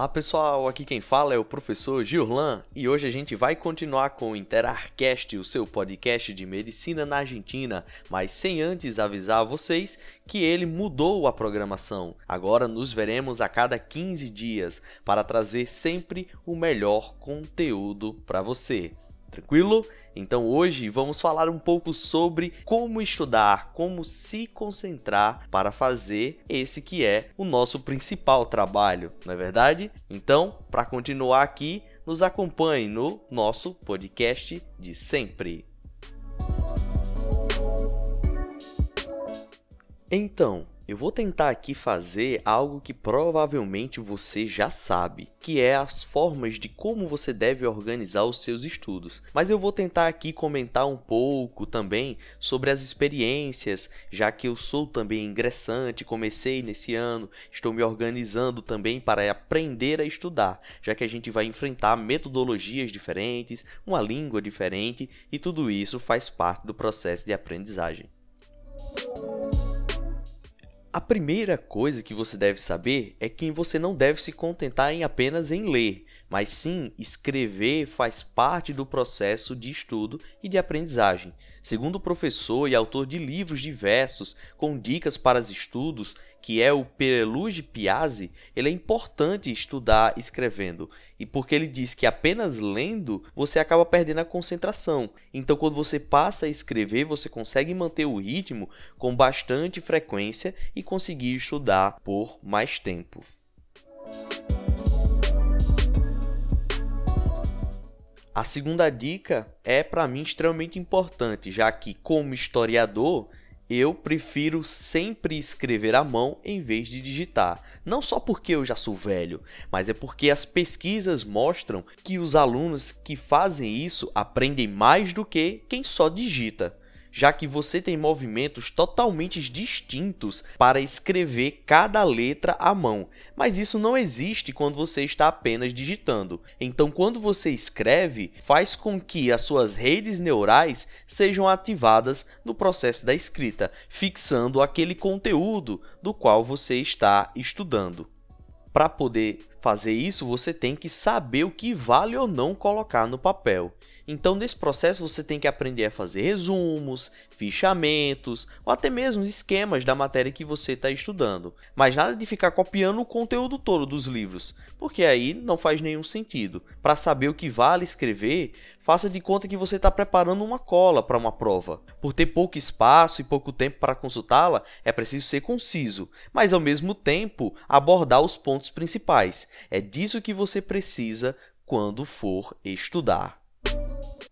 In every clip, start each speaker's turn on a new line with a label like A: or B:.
A: Olá pessoal, aqui quem fala é o professor Gillan e hoje a gente vai continuar com o Interarcast, o seu podcast de medicina na Argentina, mas sem antes avisar vocês que ele mudou a programação. Agora nos veremos a cada 15 dias para trazer sempre o melhor conteúdo para você. Tranquilo? Então hoje vamos falar um pouco sobre como estudar, como se concentrar para fazer esse que é o nosso principal trabalho, não é verdade? Então, para continuar aqui, nos acompanhe no nosso podcast de sempre. Então, eu vou tentar aqui fazer algo que provavelmente você já sabe, que é as formas de como você deve organizar os seus estudos. Mas eu vou tentar aqui comentar um pouco também sobre as experiências, já que eu sou também ingressante, comecei nesse ano, estou me organizando também para aprender a estudar, já que a gente vai enfrentar metodologias diferentes, uma língua diferente e tudo isso faz parte do processo de aprendizagem. A primeira coisa que você deve saber é que você não deve se contentar em apenas em ler, mas sim escrever faz parte do processo de estudo e de aprendizagem. Segundo o professor e autor de livros diversos com dicas para os estudos, que é o Pereluge Piazzi, ele é importante estudar escrevendo, e porque ele diz que apenas lendo você acaba perdendo a concentração. Então, quando você passa a escrever, você consegue manter o ritmo com bastante frequência e conseguir estudar por mais tempo. A segunda dica é para mim extremamente importante, já que como historiador eu prefiro sempre escrever à mão em vez de digitar. Não só porque eu já sou velho, mas é porque as pesquisas mostram que os alunos que fazem isso aprendem mais do que quem só digita já que você tem movimentos totalmente distintos para escrever cada letra à mão, mas isso não existe quando você está apenas digitando. Então, quando você escreve, faz com que as suas redes neurais sejam ativadas no processo da escrita, fixando aquele conteúdo do qual você está estudando. Para poder fazer isso, você tem que saber o que vale ou não colocar no papel. Então, nesse processo, você tem que aprender a fazer resumos, fichamentos ou até mesmo esquemas da matéria que você está estudando. Mas nada de ficar copiando o conteúdo todo dos livros, porque aí não faz nenhum sentido. Para saber o que vale escrever, faça de conta que você está preparando uma cola para uma prova. Por ter pouco espaço e pouco tempo para consultá-la, é preciso ser conciso, mas ao mesmo tempo abordar os pontos principais. É disso que você precisa quando for estudar.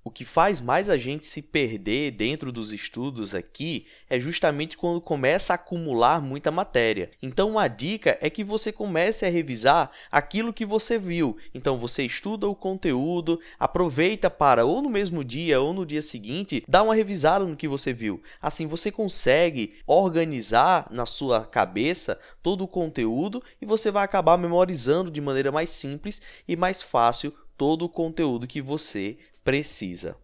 A: O que faz mais a gente se perder dentro dos estudos aqui é justamente quando começa a acumular muita matéria. Então, uma dica é que você comece a revisar aquilo que você viu. Então, você estuda o conteúdo, aproveita para, ou no mesmo dia ou no dia seguinte, dar uma revisada no que você viu. Assim, você consegue organizar na sua cabeça todo o conteúdo e você vai acabar memorizando de maneira mais simples e mais fácil todo o conteúdo que você precisa.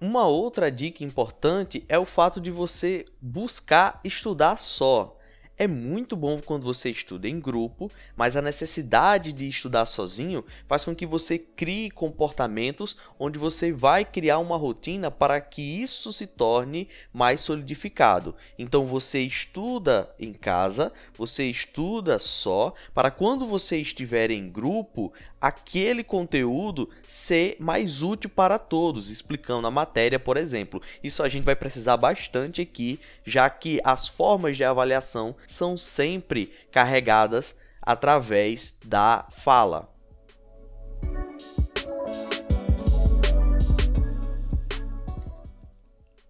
A: Uma outra dica importante é o fato de você buscar estudar só. É muito bom quando você estuda em grupo, mas a necessidade de estudar sozinho faz com que você crie comportamentos onde você vai criar uma rotina para que isso se torne mais solidificado. Então você estuda em casa, você estuda só, para quando você estiver em grupo, aquele conteúdo ser mais útil para todos, explicando a matéria, por exemplo. Isso a gente vai precisar bastante aqui, já que as formas de avaliação são sempre carregadas através da fala.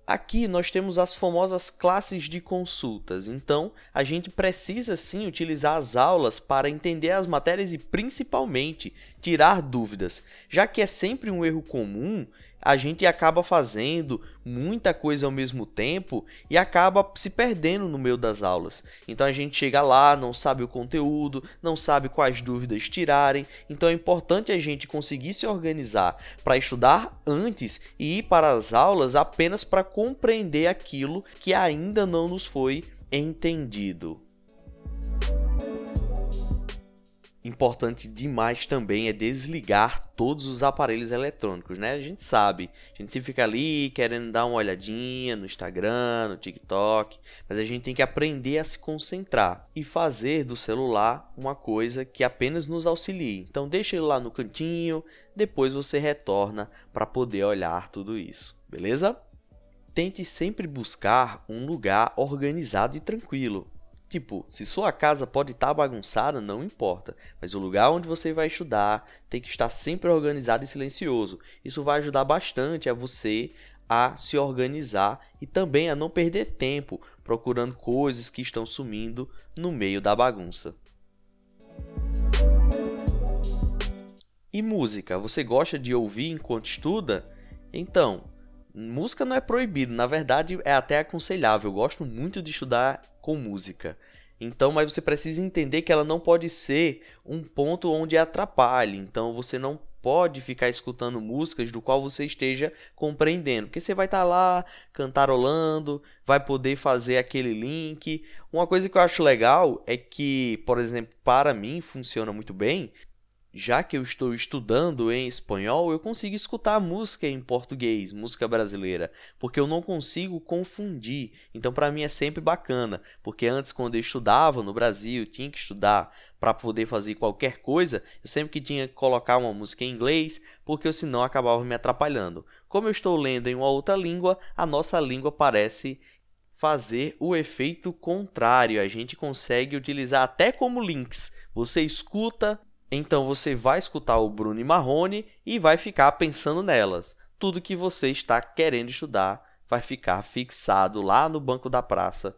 A: Aqui nós temos as famosas classes de consultas, então a gente precisa sim utilizar as aulas para entender as matérias e principalmente tirar dúvidas, já que é sempre um erro comum a gente acaba fazendo muita coisa ao mesmo tempo e acaba se perdendo no meio das aulas. Então a gente chega lá, não sabe o conteúdo, não sabe quais dúvidas tirarem. Então é importante a gente conseguir se organizar para estudar antes e ir para as aulas apenas para compreender aquilo que ainda não nos foi entendido. Importante demais também é desligar todos os aparelhos eletrônicos, né? A gente sabe, a gente se fica ali querendo dar uma olhadinha no Instagram, no TikTok, mas a gente tem que aprender a se concentrar e fazer do celular uma coisa que apenas nos auxilie. Então deixa ele lá no cantinho, depois você retorna para poder olhar tudo isso, beleza? Tente sempre buscar um lugar organizado e tranquilo. Tipo, se sua casa pode estar tá bagunçada, não importa, mas o lugar onde você vai estudar tem que estar sempre organizado e silencioso. Isso vai ajudar bastante a você a se organizar e também a não perder tempo procurando coisas que estão sumindo no meio da bagunça. E música, você gosta de ouvir enquanto estuda? Então, música não é proibido, na verdade é até aconselhável. Eu gosto muito de estudar com música. Então, mas você precisa entender que ela não pode ser um ponto onde atrapalhe. Então, você não pode ficar escutando músicas do qual você esteja compreendendo, porque você vai estar tá lá cantarolando, vai poder fazer aquele link. Uma coisa que eu acho legal é que, por exemplo, para mim funciona muito bem já que eu estou estudando em espanhol, eu consigo escutar música em português, música brasileira, porque eu não consigo confundir. Então, para mim é sempre bacana, porque antes, quando eu estudava no Brasil, tinha que estudar para poder fazer qualquer coisa, eu sempre que tinha que colocar uma música em inglês, porque senão acabava me atrapalhando. Como eu estou lendo em uma outra língua, a nossa língua parece fazer o efeito contrário. A gente consegue utilizar até como links. Você escuta então você vai escutar o Bruno e Marrone e vai ficar pensando nelas. Tudo que você está querendo estudar vai ficar fixado lá no banco da praça.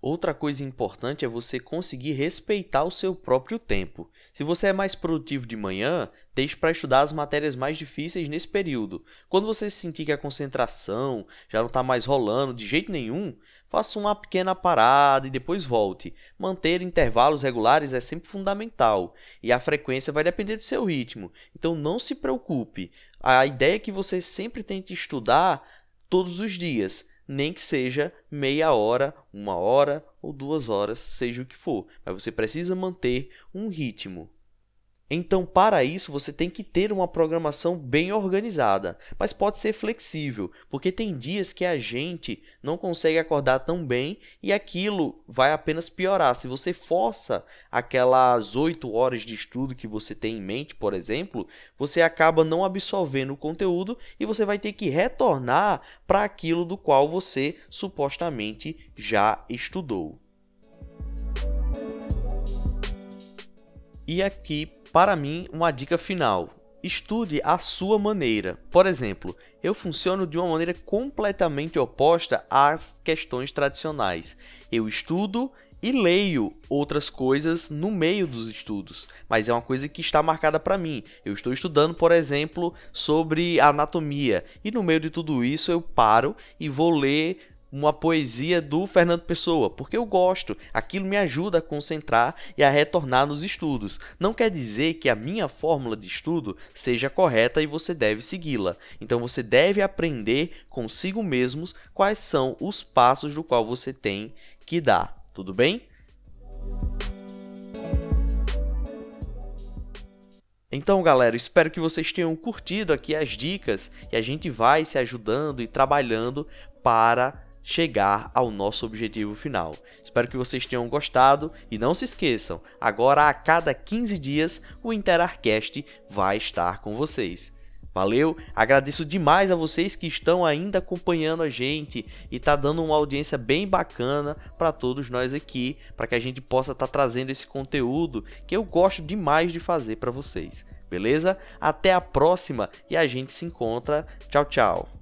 A: Outra coisa importante é você conseguir respeitar o seu próprio tempo. Se você é mais produtivo de manhã, deixe para estudar as matérias mais difíceis nesse período. Quando você sentir que a concentração já não está mais rolando de jeito nenhum, faça uma pequena parada e depois volte. Manter intervalos regulares é sempre fundamental e a frequência vai depender do seu ritmo. Então não se preocupe. A ideia é que você sempre tente estudar todos os dias, nem que seja meia hora, uma hora ou duas horas, seja o que for. Mas você precisa manter um ritmo. Então, para isso, você tem que ter uma programação bem organizada, mas pode ser flexível, porque tem dias que a gente não consegue acordar tão bem e aquilo vai apenas piorar. Se você força aquelas 8 horas de estudo que você tem em mente, por exemplo, você acaba não absorvendo o conteúdo e você vai ter que retornar para aquilo do qual você supostamente já estudou. E aqui para mim, uma dica final. Estude à sua maneira. Por exemplo, eu funciono de uma maneira completamente oposta às questões tradicionais. Eu estudo e leio outras coisas no meio dos estudos, mas é uma coisa que está marcada para mim. Eu estou estudando, por exemplo, sobre anatomia e no meio de tudo isso eu paro e vou ler uma poesia do Fernando Pessoa, porque eu gosto, aquilo me ajuda a concentrar e a retornar nos estudos. Não quer dizer que a minha fórmula de estudo seja correta e você deve segui-la. Então você deve aprender consigo mesmos quais são os passos do qual você tem que dar. Tudo bem? Então, galera, espero que vocês tenham curtido aqui as dicas e a gente vai se ajudando e trabalhando para chegar ao nosso objetivo final. Espero que vocês tenham gostado e não se esqueçam, agora a cada 15 dias o Interarcast vai estar com vocês. Valeu, agradeço demais a vocês que estão ainda acompanhando a gente e tá dando uma audiência bem bacana para todos nós aqui, para que a gente possa estar tá trazendo esse conteúdo que eu gosto demais de fazer para vocês. Beleza? Até a próxima e a gente se encontra. Tchau, tchau.